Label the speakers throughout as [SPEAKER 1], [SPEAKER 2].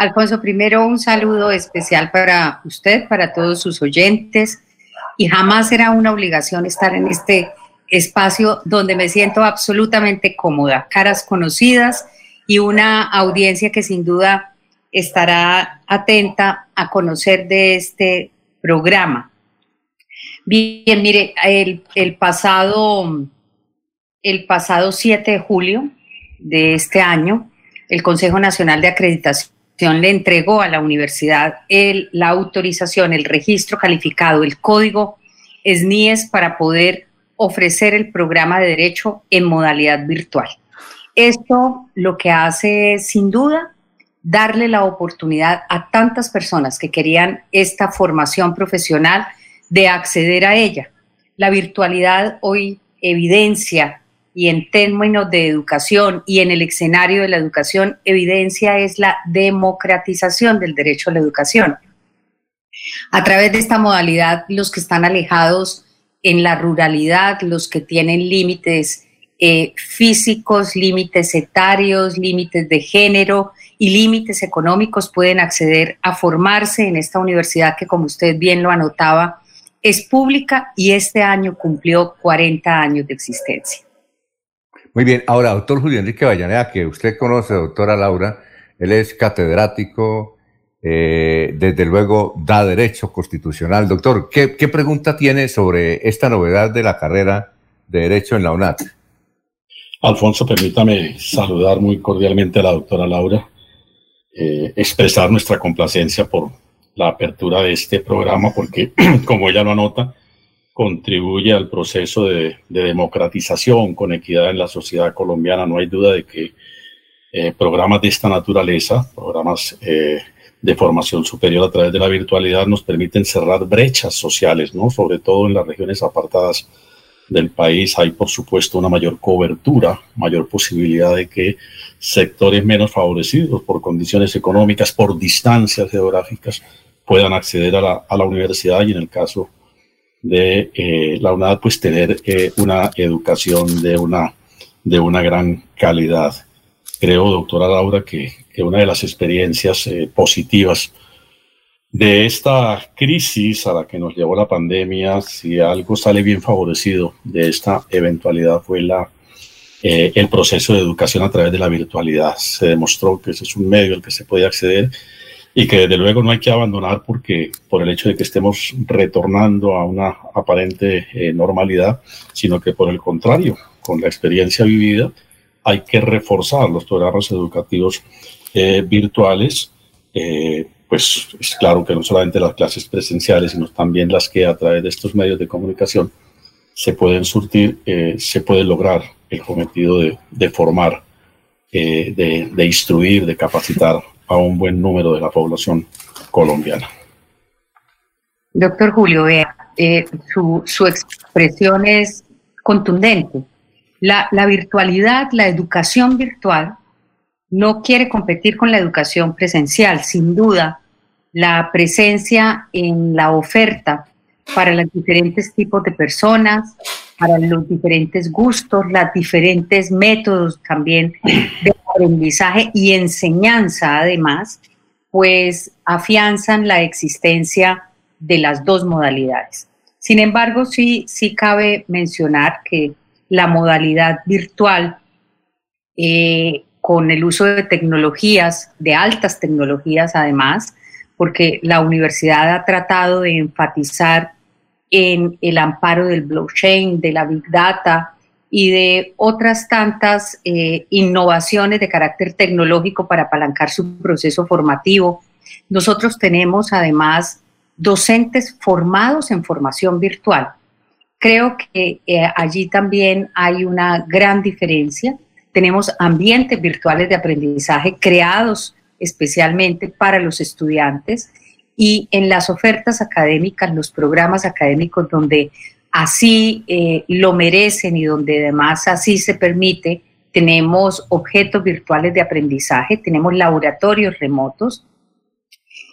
[SPEAKER 1] Alfonso, primero un saludo especial para usted, para todos sus oyentes, y jamás será una obligación estar en este espacio donde me siento absolutamente cómoda, caras conocidas y una audiencia que sin duda estará atenta a conocer de este programa. Bien, mire, el, el pasado, el pasado 7 de julio de este año, el Consejo Nacional de Acreditación le entregó a la universidad el, la autorización, el registro calificado, el código SNIES para poder ofrecer el programa de derecho en modalidad virtual. Esto lo que hace es, sin duda, darle la oportunidad a tantas personas que querían esta formación profesional de acceder a ella. La virtualidad hoy evidencia y en términos de educación y en el escenario de la educación, evidencia es la democratización del derecho a la educación. A través de esta modalidad, los que están alejados en la ruralidad, los que tienen límites eh, físicos, límites etarios, límites de género y límites económicos pueden acceder a formarse en esta universidad que, como usted bien lo anotaba, es pública y este año cumplió 40 años de existencia.
[SPEAKER 2] Muy bien, ahora, doctor Julio Enrique Vallaneda, que usted conoce, doctora Laura, él es catedrático, eh, desde luego da derecho constitucional. Doctor, ¿qué, pregunta tiene sobre esta novedad de la carrera de derecho en la UNAT?
[SPEAKER 3] Alfonso, permítame saludar muy cordialmente a la doctora Laura, eh, expresar nuestra complacencia por la apertura de este programa, porque, como ella lo anota, contribuye al proceso de, democratización con equidad en la sociedad colombiana. No hay duda de que eh, programas de esta naturaleza, programas de formación superior a través de la virtualidad nos permiten cerrar brechas sociales, ¿no? Sobre todo en las regiones apartadas del país hay, por supuesto, una mayor cobertura, mayor posibilidad de que sectores menos favorecidos por condiciones económicas, por distancias geográficas, puedan acceder a la, a la universidad y en el caso de eh, la UNAD, pues tener eh, una educación de una, de una gran calidad. Creo, doctora Laura, que una de las experiencias eh, positivas de esta crisis a la que nos llevó la pandemia, si algo sale bien favorecido de esta eventualidad fue la, el proceso de educación a través de la virtualidad. Se demostró que ese es un medio al que se puede acceder y que desde luego no hay que abandonar porque por el hecho de que estemos retornando a una aparente eh, normalidad, sino que por el contrario, con la experiencia vivida, hay que reforzar los programas educativos eh, virtuales, eh, pues es claro que no solamente las clases presenciales, sino también las que a través de estos medios de comunicación se pueden surtir, se puede lograr el cometido de, formar, de, instruir, de capacitar a un buen número de la población colombiana.
[SPEAKER 1] Doctor Julio, vea, su, su, expresión es contundente. La, la virtualidad, la educación virtual, no quiere competir con la educación presencial. Sin duda, la presencia en la oferta para los diferentes tipos de personas, para los diferentes gustos, los diferentes métodos también de aprendizaje y enseñanza además, pues afianzan la existencia de las dos modalidades. Sin embargo, sí, sí cabe mencionar que la modalidad virtual eh, con el uso de tecnologías, de altas tecnologías además, porque la universidad ha tratado de enfatizar en el amparo del blockchain, de la big data y de otras tantas eh, innovaciones de carácter tecnológico para apalancar su proceso formativo. Nosotros tenemos además docentes formados en formación virtual. Creo que eh, allí también hay una gran diferencia tenemos ambientes virtuales de aprendizaje creados especialmente para los estudiantes y en las ofertas académicas, los programas académicos donde así eh, lo merecen y donde además así se permite, tenemos objetos virtuales de aprendizaje, tenemos laboratorios remotos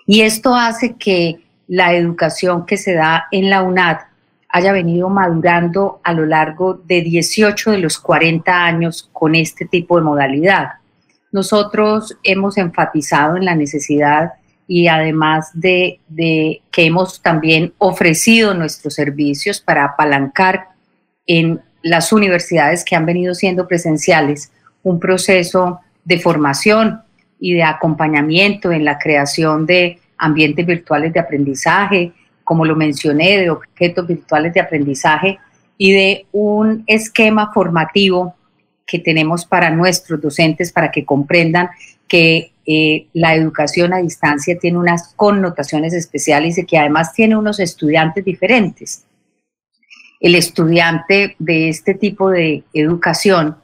[SPEAKER 1] y esto hace que la educación que se da en la UNAD haya venido madurando a lo largo de 18 de los 40 años con este tipo de modalidad. nosotros hemos enfatizado en la necesidad y además de, que hemos también ofrecido nuestros servicios para apalancar en las universidades que han venido siendo presenciales un proceso de formación y de acompañamiento en la creación de ambientes virtuales de aprendizaje, como lo mencioné, de objetos virtuales de aprendizaje y de un esquema formativo que tenemos para nuestros docentes para que comprendan que eh, la educación a distancia tiene unas connotaciones especiales y que además tiene unos estudiantes diferentes. El estudiante de este tipo de educación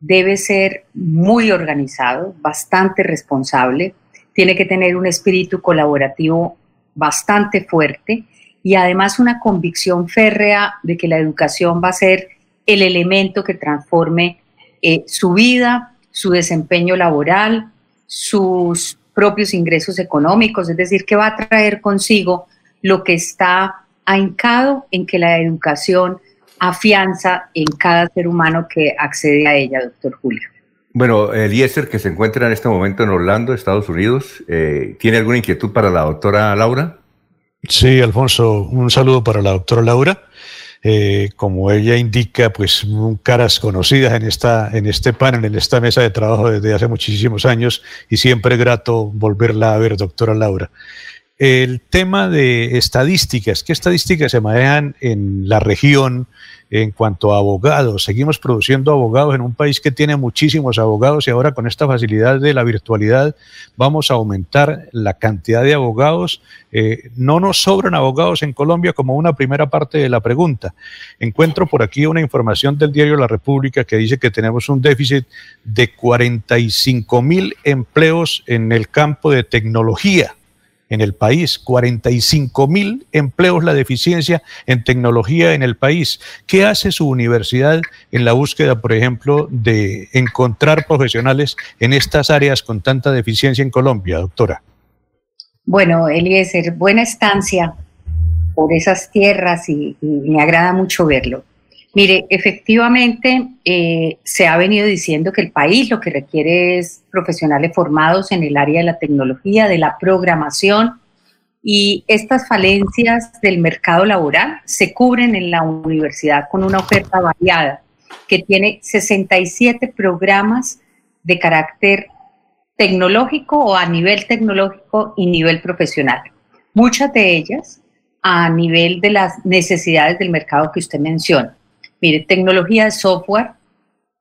[SPEAKER 1] debe ser muy organizado, bastante responsable, tiene que tener un espíritu colaborativo bastante fuerte y además una convicción férrea de que la educación va a ser el elemento que transforme eh, su vida, su desempeño laboral, sus propios ingresos económicos, es decir, que va a traer consigo lo que está ahincado en que la educación afianza en cada ser humano que accede a ella, doctor Julio.
[SPEAKER 2] Bueno, Eliezer, que se encuentra en este momento en Orlando, Estados Unidos, eh, ¿tiene alguna inquietud para la doctora Laura?
[SPEAKER 4] Sí, Alfonso, un saludo para la doctora Laura. Eh, como ella indica, pues caras conocidas en, esta, en este panel, en esta mesa de trabajo desde hace muchísimos años y siempre grato volverla a ver, doctora Laura. El tema de estadísticas, ¿qué estadísticas se manejan en la región en cuanto a abogados? Seguimos produciendo abogados en un país que tiene muchísimos abogados y ahora con esta facilidad de la virtualidad vamos a aumentar la cantidad de abogados. Eh, no nos sobran abogados en Colombia como una primera parte de la pregunta. Encuentro por aquí una información del diario La República que dice que tenemos un déficit de 45 mil empleos en el campo de tecnología en el país, 45 mil empleos la deficiencia en tecnología en el país. ¿Qué hace su universidad en la búsqueda, por ejemplo, de encontrar profesionales en estas áreas con tanta deficiencia en Colombia, doctora?
[SPEAKER 1] Bueno, Eliezer, buena estancia por esas tierras y, y me agrada mucho verlo. Mire, efectivamente eh, se ha venido diciendo que el país lo que requiere es profesionales formados en el área de la tecnología, de la programación, y estas falencias del mercado laboral se cubren en la universidad con una oferta variada que tiene 67 programas de carácter tecnológico o a nivel tecnológico y nivel profesional. Muchas de ellas a nivel de las necesidades del mercado que usted menciona. Mire, tecnología de software,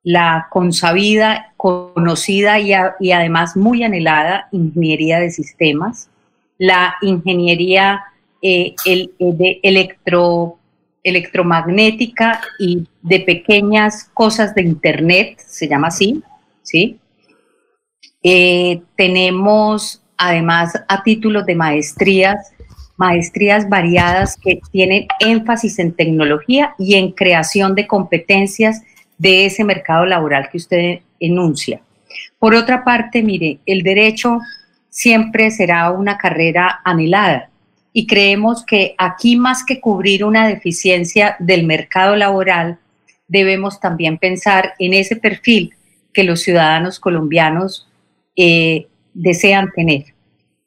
[SPEAKER 1] la consabida, conocida y, además muy anhelada ingeniería de sistemas, la ingeniería eh, eh, de electro, electromagnética y de pequeñas cosas de Internet, se llama así, ¿sí? Eh, tenemos además a títulos de maestrías maestrías variadas que tienen énfasis en tecnología y en creación de competencias de ese mercado laboral que usted enuncia. Por otra parte, mire, el derecho siempre será una carrera anhelada y creemos que aquí más que cubrir una deficiencia del mercado laboral, debemos también pensar en ese perfil que los ciudadanos colombianos eh, desean tener.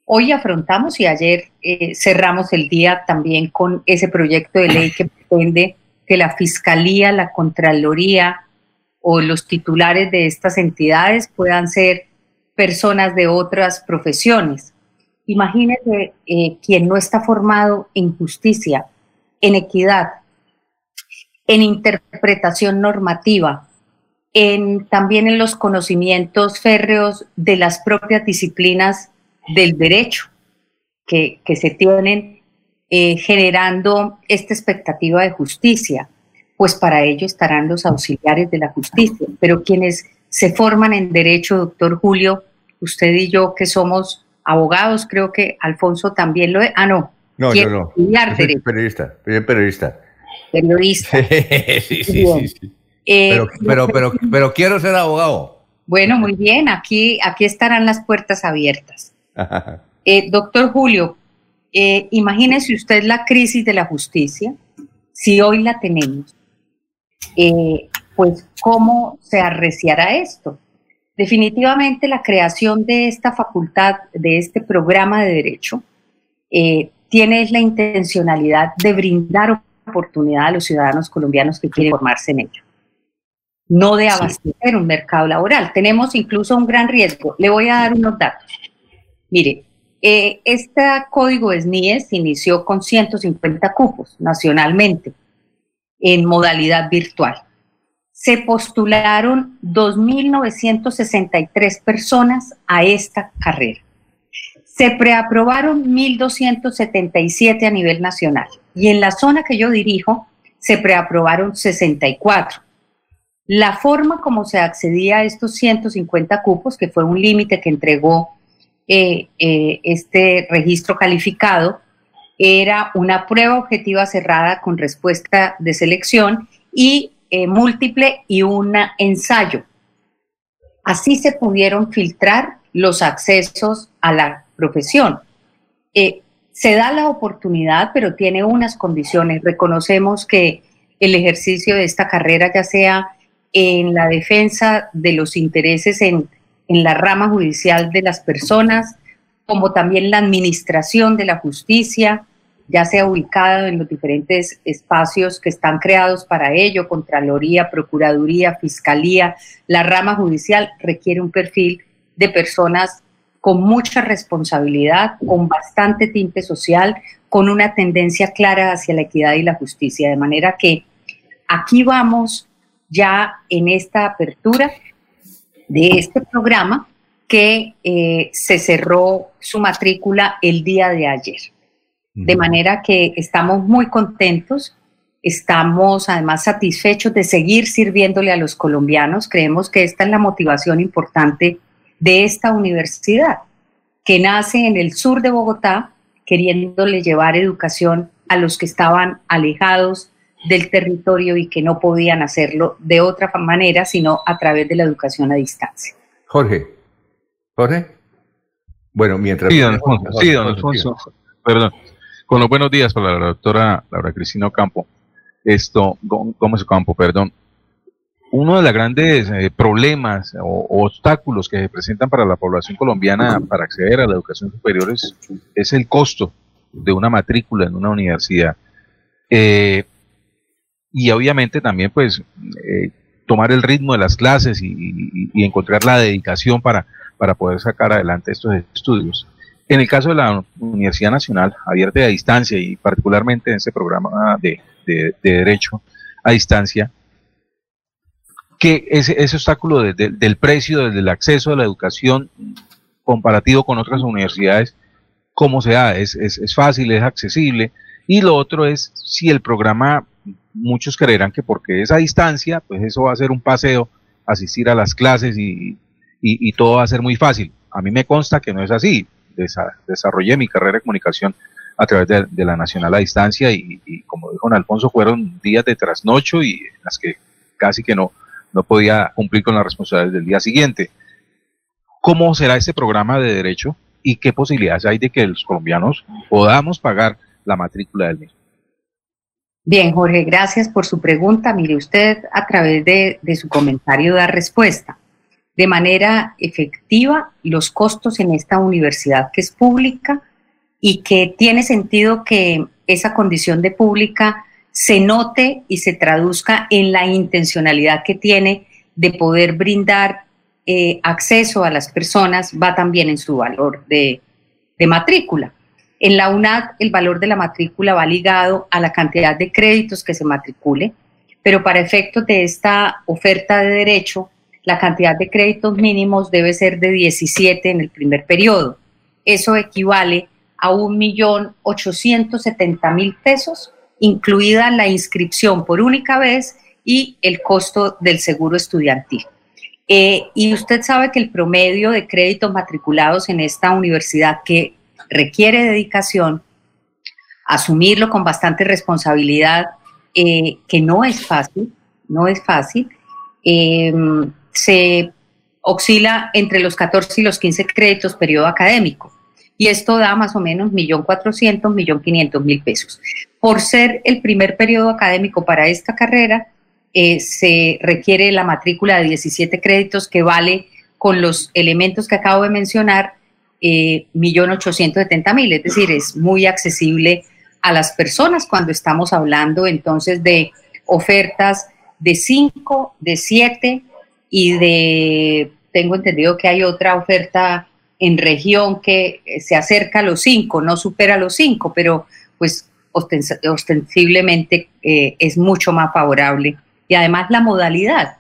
[SPEAKER 1] Hoy afrontamos y ayer eh, cerramos el día también con ese proyecto de ley que pretende que la Fiscalía, la Contraloría o los titulares de estas entidades puedan ser personas de otras profesiones. Imagínese eh, quien no está formado en justicia, en equidad, en interpretación normativa, en, también en los conocimientos férreos de las propias disciplinas del derecho que, se tienen eh, generando esta expectativa de justicia, pues para ello estarán los auxiliares de la justicia. Pero quienes se forman en derecho, doctor Julio, usted y yo que somos abogados, creo que Alfonso también lo es. Ah, no.
[SPEAKER 2] No, yo no. Periodista, soy periodista.
[SPEAKER 1] Periodista.
[SPEAKER 2] sí, sí, sí, eh, pero, pero, pero, pero quiero ser abogado.
[SPEAKER 1] Bueno, muy bien, aquí, aquí estarán las puertas abiertas. Eh, doctor Julio, eh, imagínese usted la crisis de la justicia, si hoy la tenemos, eh, pues cómo se arreciará esto. definitivamente la creación de esta facultad, de este programa de derecho, eh, tiene la intencionalidad de brindar oportunidad a los ciudadanos colombianos que quieren formarse en ello, no de abastecer un mercado laboral. Tenemos incluso un gran riesgo. Le voy a dar unos datos. Mire, eh, este código SNIES inició con 150 cupos nacionalmente en modalidad virtual. Se postularon 2.963 personas a esta carrera. Se preaprobaron 1.277 a nivel nacional y en la zona que yo dirijo se preaprobaron 64. La forma como se accedía a estos 150 cupos, que fue un límite que entregó eh, eh, este registro calificado, era una prueba objetiva cerrada con respuesta de selección y eh, múltiple y un ensayo. Así se pudieron filtrar los accesos a la profesión. Se da la oportunidad, pero tiene unas condiciones. Reconocemos que el ejercicio de esta carrera, ya sea en la defensa de los intereses en, en la rama judicial de las personas, como también la administración de la justicia, ya sea ubicado en los diferentes espacios que están creados para ello, Contraloría, Procuraduría, Fiscalía, la rama judicial requiere un perfil de personas con mucha responsabilidad, con bastante tinte social, con una tendencia clara hacia la equidad y la justicia. De manera que aquí vamos ya en esta apertura de este programa que eh, se cerró su matrícula el día de ayer. De manera que estamos muy contentos, estamos además satisfechos de seguir sirviéndole a los colombianos. Creemos que esta es la motivación importante de esta universidad, que nace en el sur de Bogotá, queriéndole llevar educación a los que estaban alejados del territorio y que no podían hacerlo de otra manera, sino a través de la educación a distancia.
[SPEAKER 2] Jorge. Jorge. Bueno, mientras...
[SPEAKER 5] Sí, don Alfonso. Sí, don Alfonso. Perdón con los buenos días para la doctora Laura Cristina Ocampo. Esto, Gómez Ocampo, perdón. Uno de los grandes eh, problemas o, obstáculos que se presentan para la población colombiana para acceder a la educación superior es, el costo de una matrícula en una universidad. Eh, y obviamente también pues eh, tomar el ritmo de las clases y, encontrar la dedicación para, para poder sacar adelante estos estudios. En el caso de la Universidad Nacional, abierta a distancia y particularmente en ese programa de, Derecho a Distancia, que ese, obstáculo del precio, del acceso a la educación comparativo con otras universidades, ¿cómo se da? ¿Es, es, fácil, es accesible? Y lo otro es si el programa, muchos creerán que porque es a distancia, pues eso va a ser un paseo, asistir a las clases y, y todo va a ser muy fácil. A mí me consta que no es así desarrollé mi carrera de comunicación a través de, la Nacional a Distancia y, como dijo Alfonso, fueron días de trasnocho y en las que casi que no, no podía cumplir con las responsabilidades del día siguiente. ¿Cómo será este programa de derecho y qué posibilidades hay de que los colombianos podamos pagar la matrícula del mismo?
[SPEAKER 1] Bien, Jorge, gracias por su pregunta. Mire, usted a través de, su comentario da respuesta de manera efectiva los costos en esta universidad que es pública y que tiene sentido que esa condición de pública se note y se traduzca en la intencionalidad que tiene de poder brindar eh, acceso a las personas, va también en su valor de matrícula. En la UNAD el valor de la matrícula va ligado a la cantidad de créditos que se matricule, pero para efectos de esta oferta de derecho, la cantidad de créditos mínimos debe ser de 17 en el primer periodo. Eso equivale a 1.870.000 pesos, incluida la inscripción por única vez y el costo del seguro estudiantil. Eh, y usted sabe que el promedio de créditos matriculados en esta universidad que requiere dedicación, asumirlo con bastante responsabilidad, eh, que no es fácil, no es fácil, eh, se oscila entre los 14 y los 15 créditos periodo académico. Y esto da más o menos 1.400.000, 1.500.000 pesos. Por ser el primer periodo académico para esta carrera, eh, se requiere la matrícula de 17 créditos que vale con los elementos que acabo de mencionar, eh, 1.870.000, es decir, es muy accesible a las personas cuando estamos hablando entonces de ofertas de 5, de 7 y de, tengo entendido que hay otra oferta en región que se acerca a los 5, no supera los 5, pero pues ostensiblemente eh, es mucho más favorable. Y además la modalidad.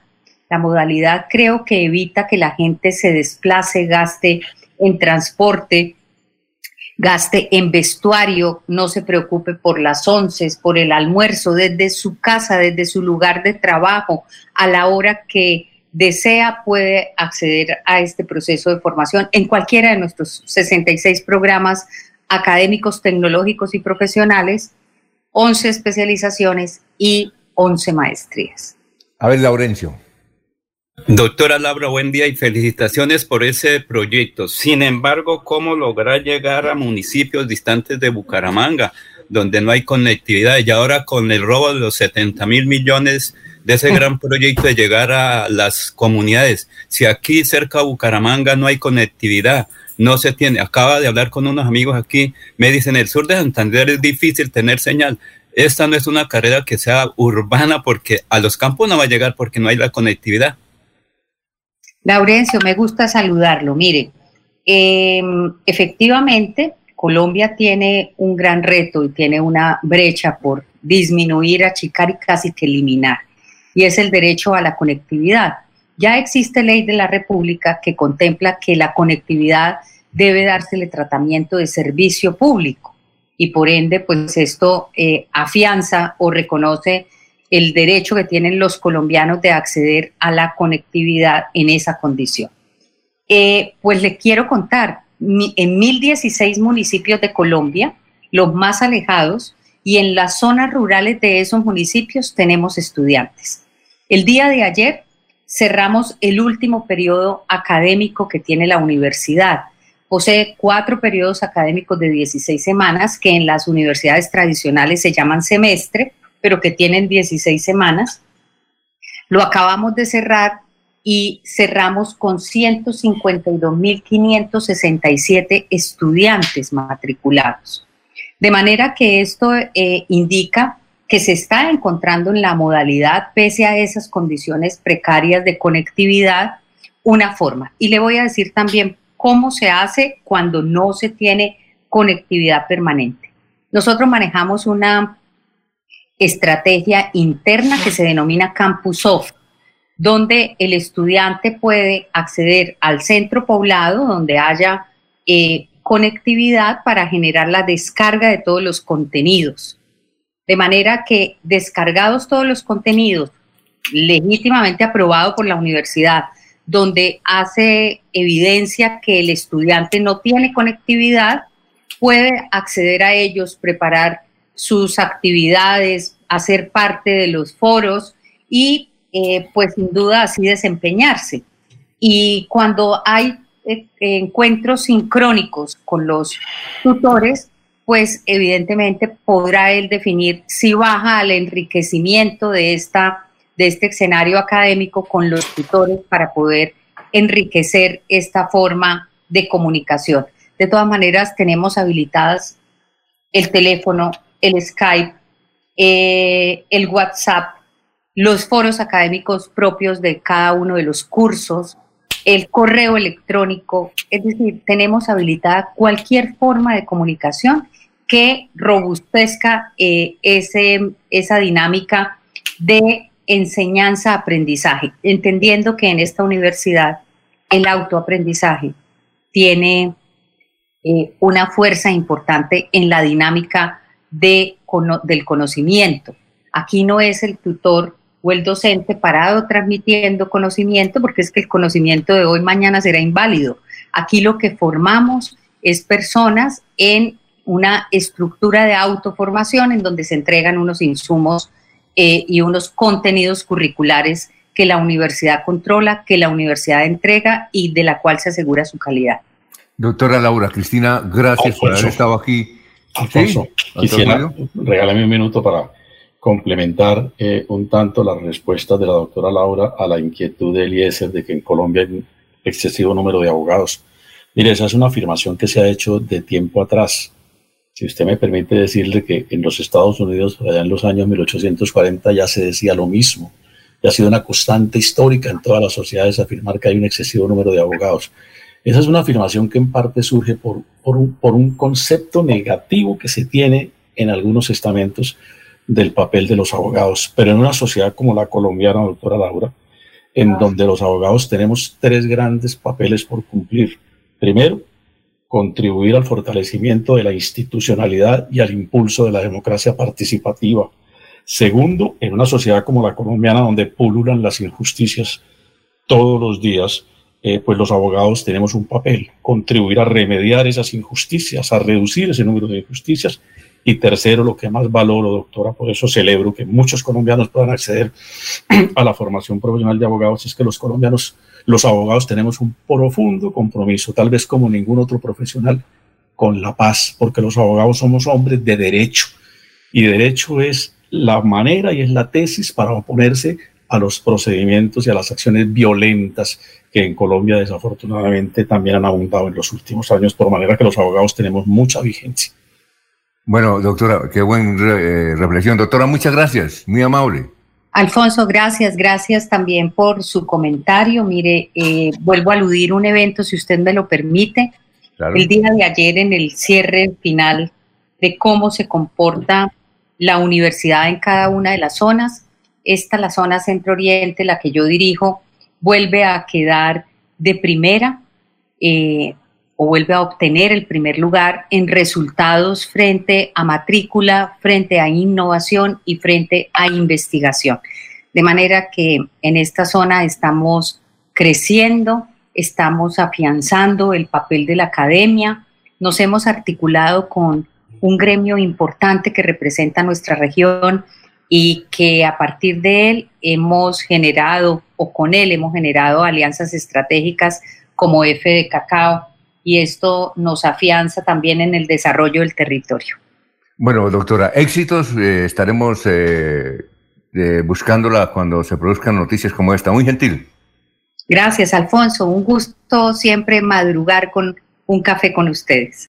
[SPEAKER 1] La modalidad creo que evita que la gente se desplace, gaste en transporte, gaste en vestuario, no se preocupe por las once, por el almuerzo, desde su casa, desde su lugar de trabajo, a la hora que desea puede acceder a este proceso de formación en cualquiera de nuestros 66 programas académicos, tecnológicos y profesionales, 11 especializaciones y 11 maestrías.
[SPEAKER 2] A ver, Laurencio.
[SPEAKER 6] Doctora Laura, buen día y felicitaciones por ese proyecto. Sin embargo, ¿cómo lograr llegar a municipios distantes de Bucaramanga, donde no hay conectividad? Y ahora con el robo de los 70 mil millones de ese gran proyecto de llegar a las comunidades. Si aquí cerca de Bucaramanga no hay conectividad, no se tiene. Acaba de hablar con unos amigos aquí, me dicen, el sur de Santander es difícil tener señal. Esta no es una carrera que sea urbana porque a los campos no va a llegar porque no hay la conectividad.
[SPEAKER 1] Laurencio, me gusta saludarlo. Mire, em, efectivamente, Colombia tiene un gran reto y tiene una brecha por disminuir, achicar y casi que eliminar, y es el derecho a la conectividad. Ya existe ley de la República que contempla que la conectividad debe dársele tratamiento de servicio público y por ende, pues esto eh, afianza o reconoce el derecho que tienen los colombianos de acceder a la conectividad en esa condición. Eh, pues le quiero contar, en 1016 municipios de Colombia, los más alejados, y en las zonas rurales de esos municipios tenemos estudiantes. El día de ayer cerramos el último periodo académico que tiene la universidad. Posee cuatro periodos académicos de 16 semanas que en las universidades tradicionales se llaman semestre, pero que tienen 16 semanas. Lo acabamos de cerrar y cerramos con 152.567 estudiantes matriculados. De manera que esto eh, indica que se está encontrando en la modalidad, pese a esas condiciones precarias de conectividad, una forma. Y le voy a decir también cómo se hace cuando no se tiene conectividad permanente. Nosotros manejamos una estrategia interna que se denomina Campus Off, donde el estudiante puede acceder al centro poblado donde haya eh, conectividad para generar la descarga de todos los contenidos. De manera que descargados todos los contenidos, legítimamente aprobado por la universidad, donde hace evidencia que el estudiante no tiene conectividad, puede acceder a ellos, preparar sus actividades, hacer parte de los foros y eh, pues sin duda así desempeñarse. Y cuando hay eh, encuentros sincrónicos con los tutores, pues evidentemente podrá él definir si baja al enriquecimiento de, esta, de este escenario académico con los tutores para poder enriquecer esta forma de comunicación. De todas maneras, tenemos habilitadas el teléfono, el Skype, eh, el WhatsApp, los foros académicos propios de cada uno de los cursos, el correo electrónico, es decir, tenemos habilitada cualquier forma de comunicación que robustezca eh, ese, esa dinámica de enseñanza-aprendizaje, entendiendo que en esta universidad el autoaprendizaje tiene eh, una fuerza importante en la dinámica de, del conocimiento. Aquí no es el tutor o el docente parado transmitiendo conocimiento, porque es que el conocimiento de hoy mañana será inválido. Aquí lo que formamos es personas en una estructura de autoformación en donde se entregan unos insumos eh, y unos contenidos curriculares que la universidad controla, que la universidad entrega y de la cual se asegura su calidad.
[SPEAKER 2] Doctora Laura Cristina, gracias por haber estado aquí.
[SPEAKER 3] Alfonso, quisiera regálame un minuto para complementar eh, un tanto las respuestas de la doctora Laura a la inquietud de Eliezer de que en Colombia hay excesivo número de abogados. Mire, esa es una afirmación que se ha hecho de tiempo atrás. Si usted me permite decirle que en los Estados Unidos, allá en los años 1840, ya se decía lo mismo. Ya ha sido una constante histórica en todas las sociedades afirmar que hay un excesivo número de abogados. Esa es una afirmación que en parte surge por, por, un, por un concepto negativo que se tiene en algunos estamentos del papel de los abogados. Pero en una sociedad como la colombiana, doctora Laura, en donde los abogados tenemos tres grandes papeles por cumplir. Primero, contribuir al fortalecimiento de la institucionalidad y al impulso de la democracia participativa. Segundo, en una sociedad como la colombiana, donde pululan las injusticias todos los días, eh, pues los abogados tenemos un papel, contribuir a remediar esas injusticias, a reducir ese número de injusticias. Y tercero, lo que más valoro, doctora, por eso celebro que muchos colombianos puedan acceder a la formación profesional de abogados, es que los colombianos, los abogados tenemos un profundo compromiso, tal vez como ningún otro profesional, con la paz, porque los abogados somos hombres de derecho. Y derecho es la manera y es la tesis para oponerse a los procedimientos y a las acciones violentas que en Colombia desafortunadamente también han abundado en los últimos años, por manera que los abogados tenemos mucha vigencia.
[SPEAKER 2] Bueno, doctora, qué buena eh, reflexión. Doctora, muchas gracias, muy amable.
[SPEAKER 1] Alfonso, gracias, gracias también por su comentario. Mire, eh, vuelvo a aludir un evento, si usted me lo permite. El día de ayer, en el cierre final de cómo se comporta la universidad en cada una de las zonas, esta, la zona centro-oriente, la que yo dirijo, vuelve a quedar de primera. Eh, o vuelve a obtener el primer lugar en resultados frente a matrícula, frente a innovación y frente a investigación. De manera que en esta zona estamos creciendo, estamos afianzando el papel de la academia, nos hemos articulado con un gremio importante que representa nuestra región y que a partir de él hemos generado, o con él hemos generado alianzas estratégicas como F de Cacao, y esto nos afianza también en el desarrollo del territorio.
[SPEAKER 2] Bueno, doctora, éxitos, eh, estaremos eh, eh, buscándola cuando se produzcan noticias como esta. Muy gentil.
[SPEAKER 1] Gracias, Alfonso. Un gusto siempre madrugar con un café con ustedes.